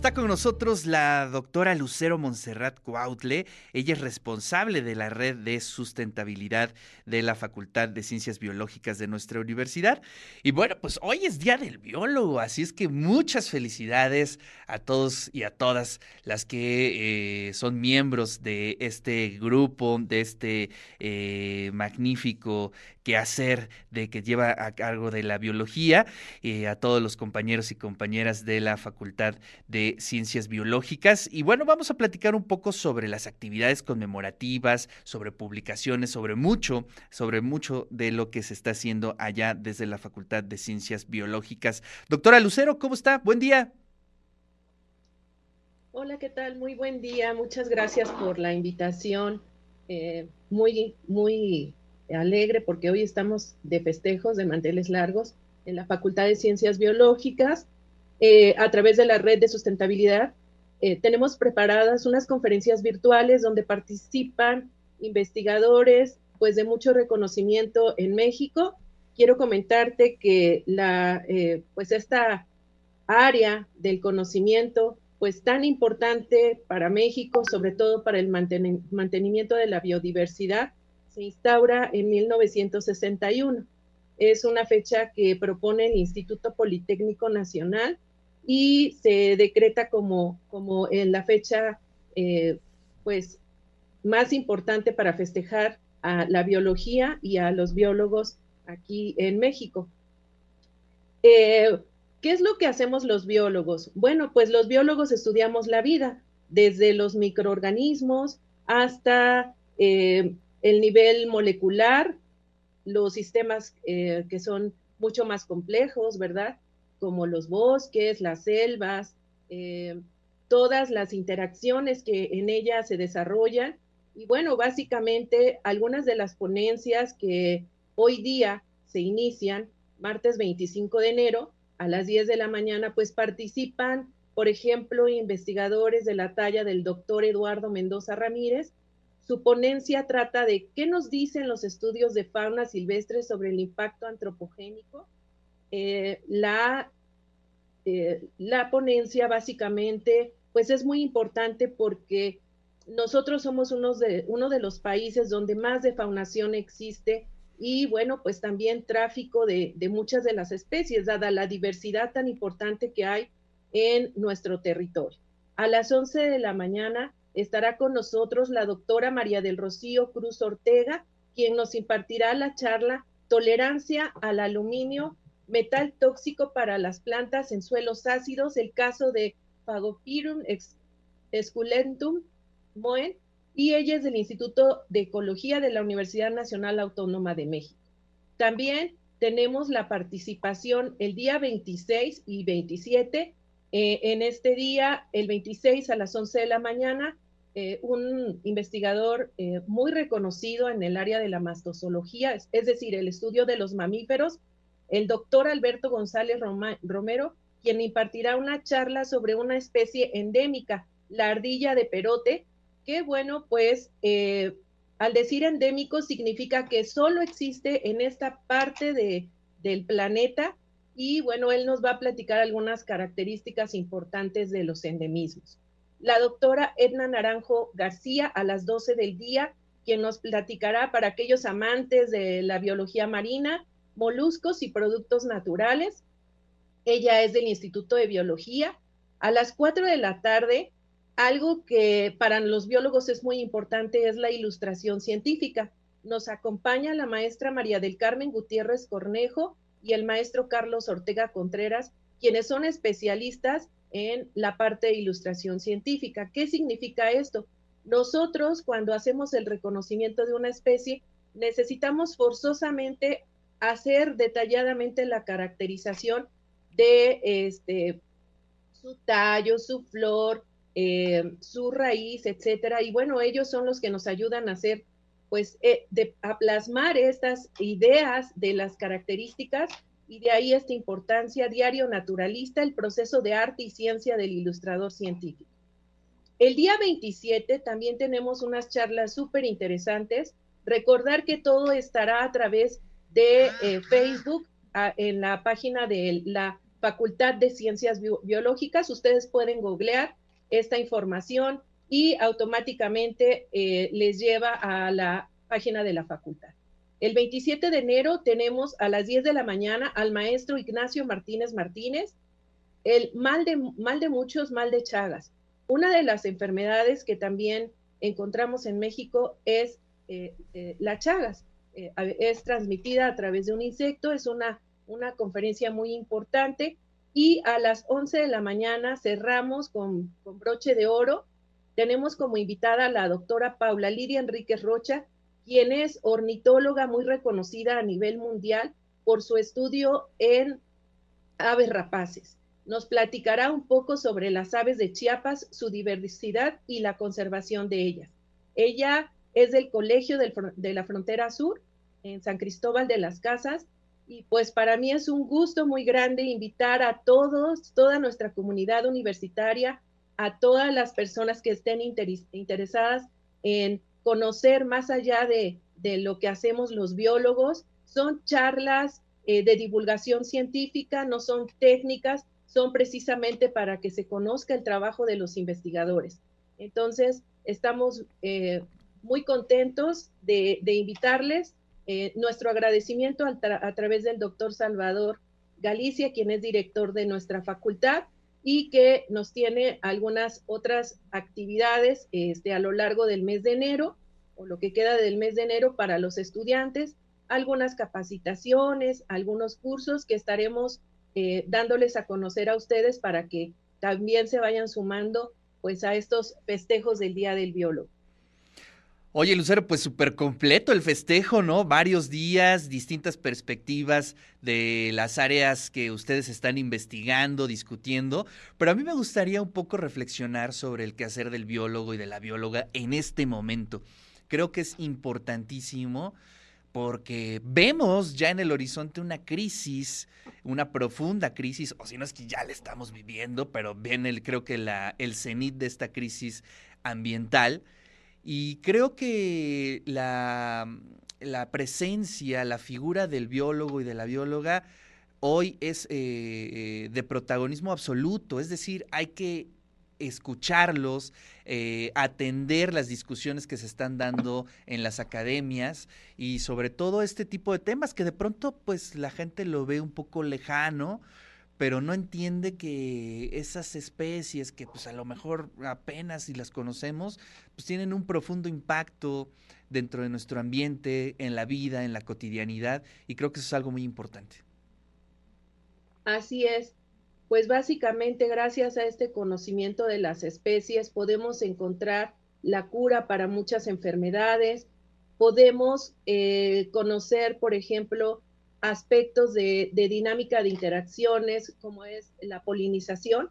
Está con nosotros la doctora Lucero Monserrat Cuautle. Ella es responsable de la red de sustentabilidad de la Facultad de Ciencias Biológicas de nuestra universidad. Y bueno, pues hoy es Día del Biólogo, así es que muchas felicidades a todos y a todas las que eh, son miembros de este grupo, de este eh, magnífico quehacer de que lleva a cargo de la biología, eh, a todos los compañeros y compañeras de la Facultad de Ciencias Biológicas. Y bueno, vamos a platicar un poco sobre las actividades conmemorativas, sobre publicaciones, sobre mucho, sobre mucho de lo que se está haciendo allá desde la Facultad de Ciencias Biológicas. Doctora Lucero, ¿cómo está? Buen día. Hola, ¿qué tal? Muy buen día. Muchas gracias por la invitación. Eh, muy, muy alegre porque hoy estamos de festejos de manteles largos en la Facultad de Ciencias Biológicas eh, a través de la red de sustentabilidad. Eh, tenemos preparadas unas conferencias virtuales donde participan investigadores pues de mucho reconocimiento en México. Quiero comentarte que la, eh, pues esta área del conocimiento pues tan importante para México, sobre todo para el mantenimiento de la biodiversidad, se instaura en 1961. Es una fecha que propone el Instituto Politécnico Nacional y se decreta como, como en la fecha eh, pues, más importante para festejar a la biología y a los biólogos aquí en México. Eh, ¿Qué es lo que hacemos los biólogos? Bueno, pues los biólogos estudiamos la vida, desde los microorganismos hasta eh, el nivel molecular, los sistemas eh, que son mucho más complejos, ¿verdad? Como los bosques, las selvas, eh, todas las interacciones que en ellas se desarrollan. Y bueno, básicamente algunas de las ponencias que hoy día se inician, martes 25 de enero, a las 10 de la mañana, pues participan, por ejemplo, investigadores de la talla del doctor Eduardo Mendoza Ramírez, su ponencia trata de qué nos dicen los estudios de fauna silvestre sobre el impacto antropogénico. Eh, la, eh, la ponencia básicamente, pues es muy importante porque nosotros somos uno de, uno de los países donde más defaunación existe y bueno, pues también tráfico de, de muchas de las especies, dada la diversidad tan importante que hay en nuestro territorio. A las 11 de la mañana Estará con nosotros la doctora María del Rocío Cruz Ortega, quien nos impartirá la charla Tolerancia al aluminio, metal tóxico para las plantas en suelos ácidos, el caso de Phagopyrum esculentum moen, y ella es del Instituto de Ecología de la Universidad Nacional Autónoma de México. También tenemos la participación el día 26 y 27 eh, en este día, el 26 a las 11 de la mañana, eh, un investigador eh, muy reconocido en el área de la mastozoología, es, decir, el estudio de los mamíferos, el doctor Alberto González Romero, quien impartirá una charla sobre una especie endémica, la ardilla de perote, que bueno, pues al decir endémico significa que solo existe en esta parte de, del planeta y bueno, él nos va a platicar algunas características importantes de los endemismos. La doctora Edna Naranjo García a las 12 del día, quien nos platicará para aquellos amantes de la biología marina, moluscos y productos naturales. Ella es del Instituto de Biología. A las 4 de la tarde, algo que para los biólogos es muy importante es la ilustración científica. Nos acompaña la maestra María del Carmen Gutiérrez Cornejo, y el maestro Carlos Ortega Contreras, quienes son especialistas en la parte de ilustración científica. ¿Qué significa esto? Nosotros cuando hacemos el reconocimiento de una especie, necesitamos forzosamente hacer detalladamente la caracterización de este, su tallo, su flor, eh, su raíz, etcétera. Y bueno, ellos son los que nos ayudan a hacer pues, eh, de, a plasmar estas ideas de las características y de ahí esta importancia, Diario Naturalista, el proceso de arte y ciencia del ilustrador científico. El día 27 también tenemos unas charlas súper interesantes. Recordar que todo estará a través de eh, Facebook en la página de la Facultad de Ciencias Biológicas. Ustedes pueden googlear esta información y automáticamente eh, les lleva a la página de la facultad. El 27 de enero tenemos a las 10 de la mañana al maestro Ignacio Martínez Martínez, el mal de, mal de muchos, mal de Chagas. Una de las enfermedades que también encontramos en México es eh, eh, la Chagas. Eh, es transmitida a través de un insecto, es una, una conferencia muy importante y a las 11 de la mañana cerramos con, con broche de oro. Tenemos como invitada a la doctora Paula Lidia Enríquez Rocha, quien es ornitóloga muy reconocida a nivel mundial por su estudio en aves rapaces. Nos platicará un poco sobre las aves de Chiapas, su diversidad y la conservación de ellas. Ella es del Colegio de la Frontera Sur en San Cristóbal de las Casas y pues para mí es un gusto muy grande invitar a todos, toda nuestra comunidad universitaria, a todas las personas que estén interesadas en conocer más allá de, lo que hacemos los biólogos. Son charlas eh, de divulgación científica, no son técnicas, son precisamente para que se conozca el trabajo de los investigadores. Entonces, estamos eh, muy contentos de, invitarles. Eh, nuestro agradecimiento a través del doctor Salvador Galicia, quien es director de nuestra facultad, y que nos tiene algunas otras actividades este, a lo largo del mes de enero o lo que queda del mes de enero para los estudiantes, algunas capacitaciones, algunos cursos que estaremos eh, dándoles a conocer a ustedes para que también se vayan sumando pues a estos festejos del Día del Biólogo. Oye, Lucero, pues súper completo el festejo, ¿no? Varios días, distintas perspectivas de las áreas que ustedes están investigando, discutiendo, pero a mí me gustaría un poco reflexionar sobre el quehacer del biólogo y de la bióloga en este momento. Creo que es importantísimo porque vemos ya en el horizonte una crisis, una profunda crisis, o si no es que ya la estamos viviendo, pero viene creo que el cenit de esta crisis ambiental y creo que la, la, presencia, la figura del biólogo y de la bióloga hoy es eh, eh, de protagonismo absoluto. Es decir, hay que escucharlos, eh, atender las discusiones que se están dando en las academias y sobre todo este tipo de temas que de pronto pues la gente lo ve un poco lejano pero no entiende que esas especies que pues a lo mejor apenas si las conocemos, pues tienen un profundo impacto dentro de nuestro ambiente, en la vida, en la cotidianidad, y creo que eso es algo muy importante. Así es. Pues básicamente gracias a este conocimiento de las especies podemos encontrar la cura para muchas enfermedades, podemos eh, conocer, por ejemplo, aspectos de, dinámica de interacciones, como es la polinización.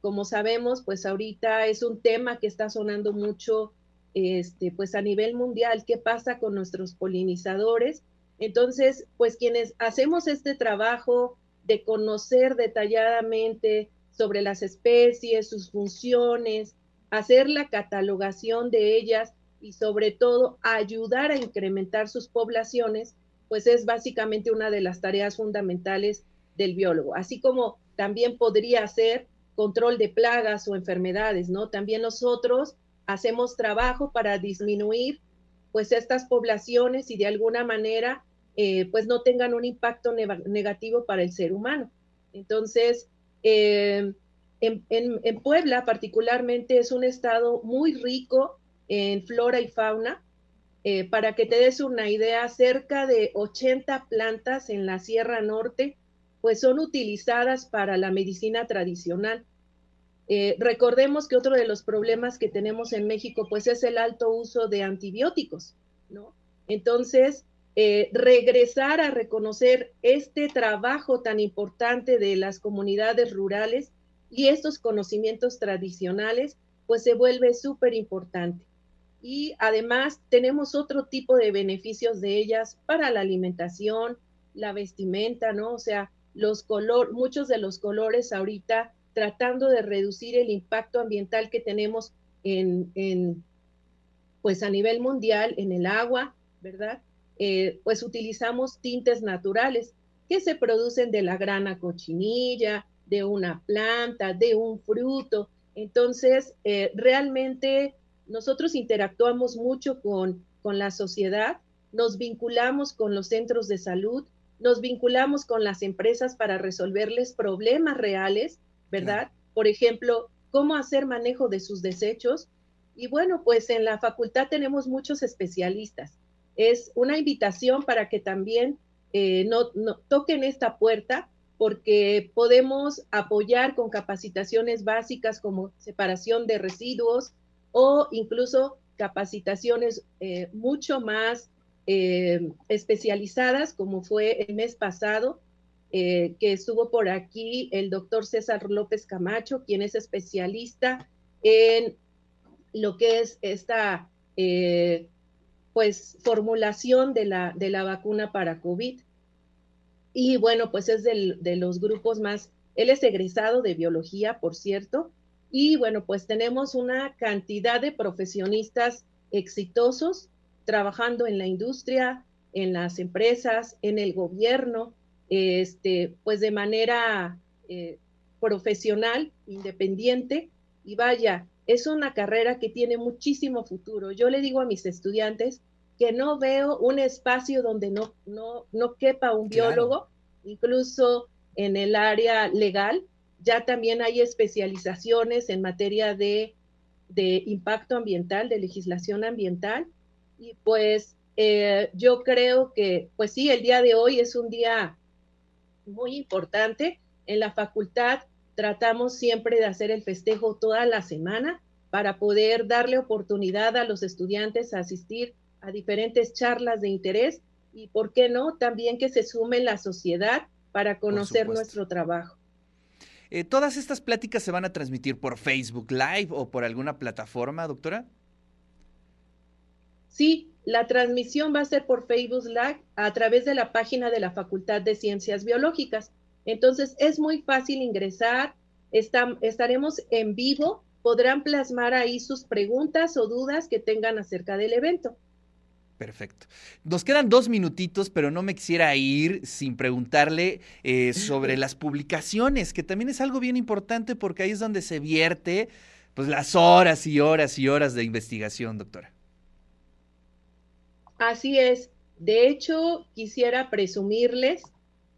Como sabemos, pues ahorita es un tema que está sonando mucho este, pues a nivel mundial, qué pasa con nuestros polinizadores. Entonces, pues quienes hacemos este trabajo de conocer detalladamente sobre las especies, sus funciones, hacer la catalogación de ellas y sobre todo ayudar a incrementar sus poblaciones, pues es básicamente una de las tareas fundamentales del biólogo, así como también podría ser control de plagas o enfermedades, ¿no? También nosotros hacemos trabajo para disminuir pues estas poblaciones y de alguna manera eh, pues no tengan un impacto negativo para el ser humano. Entonces, eh, en Puebla particularmente es un estado muy rico en flora y fauna, eh, para que te des una idea, cerca de 80 plantas en la Sierra Norte, pues son utilizadas para la medicina tradicional. Eh, recordemos que otro de los problemas que tenemos en México, pues es el alto uso de antibióticos, ¿no? Entonces, eh, regresar a reconocer este trabajo tan importante de las comunidades rurales y estos conocimientos tradicionales, pues se vuelve súper importante y además tenemos otro tipo de beneficios de ellas para la alimentación, la vestimenta, ¿no? O sea, los color, muchos de los colores ahorita tratando de reducir el impacto ambiental que tenemos en, en pues a nivel mundial en el agua, ¿verdad? Eh, pues utilizamos tintes naturales que se producen de la grana cochinilla, de una planta, de un fruto. Entonces, eh, realmente nosotros interactuamos mucho con, con la sociedad, nos vinculamos con los centros de salud, nos vinculamos con las empresas para resolverles problemas reales, ¿verdad? Por ejemplo, cómo hacer manejo de sus desechos. Y bueno, pues en la facultad tenemos muchos especialistas. Es una invitación para que también eh, no, toquen esta puerta porque podemos apoyar con capacitaciones básicas como separación de residuos o incluso capacitaciones eh, mucho más eh, especializadas, como fue el mes pasado, que estuvo por aquí el doctor César López Camacho, quien es especialista en lo que es esta pues formulación de la, de la vacuna para COVID. Y bueno, pues es de los grupos más, él es egresado de biología, por cierto, y bueno, pues tenemos una cantidad de profesionistas exitosos trabajando en la industria, en las empresas, en el gobierno, este, pues de manera eh, profesional, independiente. Y vaya, es una carrera que tiene muchísimo futuro. Yo le digo a mis estudiantes que no veo un espacio donde no, no, no quepa un biólogo, incluso en el área legal. Ya también hay especializaciones en materia de, de impacto ambiental, de legislación ambiental. Y pues eh, yo creo que, pues sí, el día de hoy es un día muy importante. En la facultad tratamos siempre de hacer el festejo toda la semana para poder darle oportunidad a los estudiantes a asistir a diferentes charlas de interés y, ¿por qué no?, también que se sume la sociedad para conocer nuestro trabajo. Eh, ¿Todas estas pláticas se van a transmitir por Facebook Live o por alguna plataforma, doctora? Sí, la transmisión va a ser por Facebook Live a través de la página de la Facultad de Ciencias Biológicas. Entonces, es muy fácil ingresar, estaremos en vivo, podrán plasmar ahí sus preguntas o dudas que tengan acerca del evento. Perfecto. Nos quedan dos minutitos, pero no me quisiera ir sin preguntarle eh, sobre las publicaciones, que también es algo bien importante porque ahí es donde se vierte pues las horas y horas y horas de investigación, doctora. Así es. De hecho, quisiera presumirles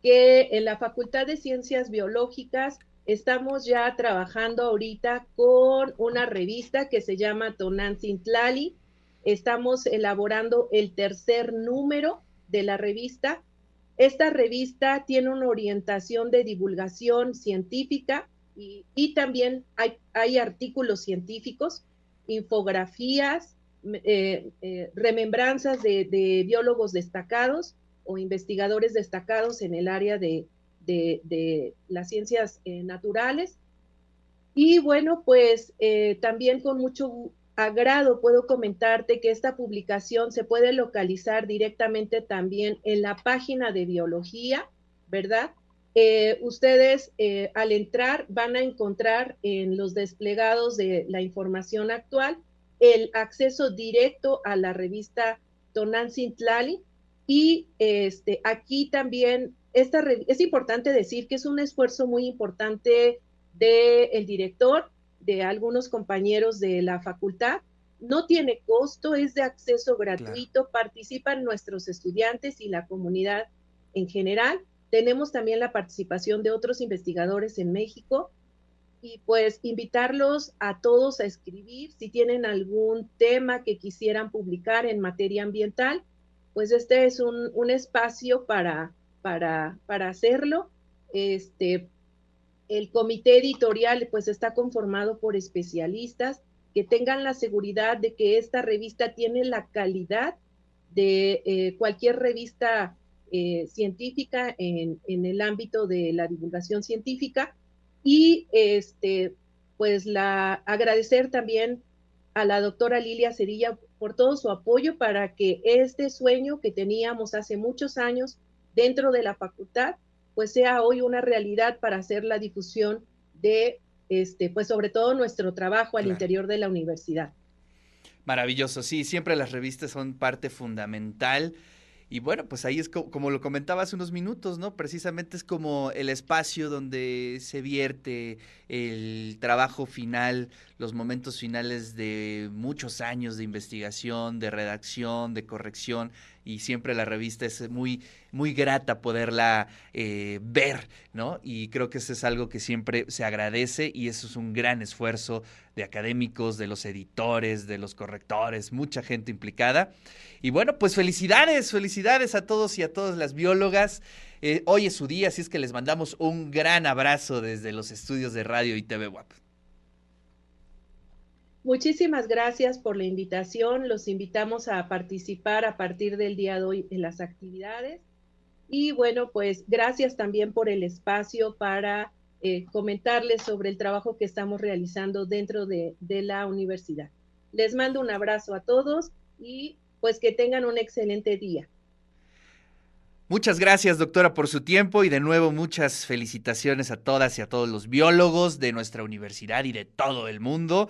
que en la Facultad de Ciencias Biológicas estamos ya trabajando ahorita con una revista que se llama Tonantzin-Tlali, Estamos elaborando el tercer número de la revista. Esta revista tiene una orientación de divulgación científica y, también hay, artículos científicos, infografías, eh, eh, remembranzas de, biólogos destacados o investigadores destacados en el área de, las ciencias eh, naturales. Y bueno, pues también con mucho agrado puedo comentarte que esta publicación se puede localizar directamente también en la página de biología, ¿verdad? Eh, ustedes eh, al entrar van a encontrar en los desplegados de la información actual el acceso directo a la revista Tonantzin Tlali y este, aquí también esta es importante decir que es un esfuerzo muy importante del director de algunos compañeros de la facultad. No tiene costo, es de acceso gratuito, participan nuestros estudiantes y la comunidad en general. Tenemos también la participación de otros investigadores en México y pues invitarlos a todos a escribir si tienen algún tema que quisieran publicar en materia ambiental, pues este es un, un espacio para, para, para hacerlo. Este, el comité editorial pues está conformado por especialistas que tengan la seguridad de que esta revista tiene la calidad de eh, cualquier revista eh, científica en, el ámbito de la divulgación científica. Y este pues la agradecer también a la doctora Lilia Cerilla por todo su apoyo para que este sueño que teníamos hace muchos años dentro de la facultad pues sea hoy una realidad para hacer la difusión de, este, pues sobre todo nuestro trabajo al Claro. interior de la universidad. Maravilloso, sí, siempre las revistas son parte fundamental. Y bueno, pues ahí es co- como lo comentaba hace unos minutos, ¿no? Precisamente es como el espacio donde se vierte el trabajo final, los momentos finales de muchos años de investigación, de redacción, de corrección, y siempre la revista es muy, muy grata poderla eh, ver, ¿no? Y creo que eso es algo que siempre se agradece y eso es un gran esfuerzo de académicos, de los editores, de los correctores, mucha gente implicada. Y bueno, pues felicidades, felicidades a todos y a todas las biólogas. Eh, hoy es su día, así es que les mandamos un gran abrazo desde los estudios de radio y TV WAP. Muchísimas gracias por la invitación. Los invitamos a participar a partir del día de hoy en las actividades. Y bueno, pues gracias también por el espacio para eh, comentarles sobre el trabajo que estamos realizando dentro de, de la universidad. Les mando un abrazo a todos y pues que tengan un excelente día. Muchas gracias, doctora, por su tiempo y de nuevo muchas felicitaciones a todas y a todos los biólogos de nuestra universidad y de todo el mundo.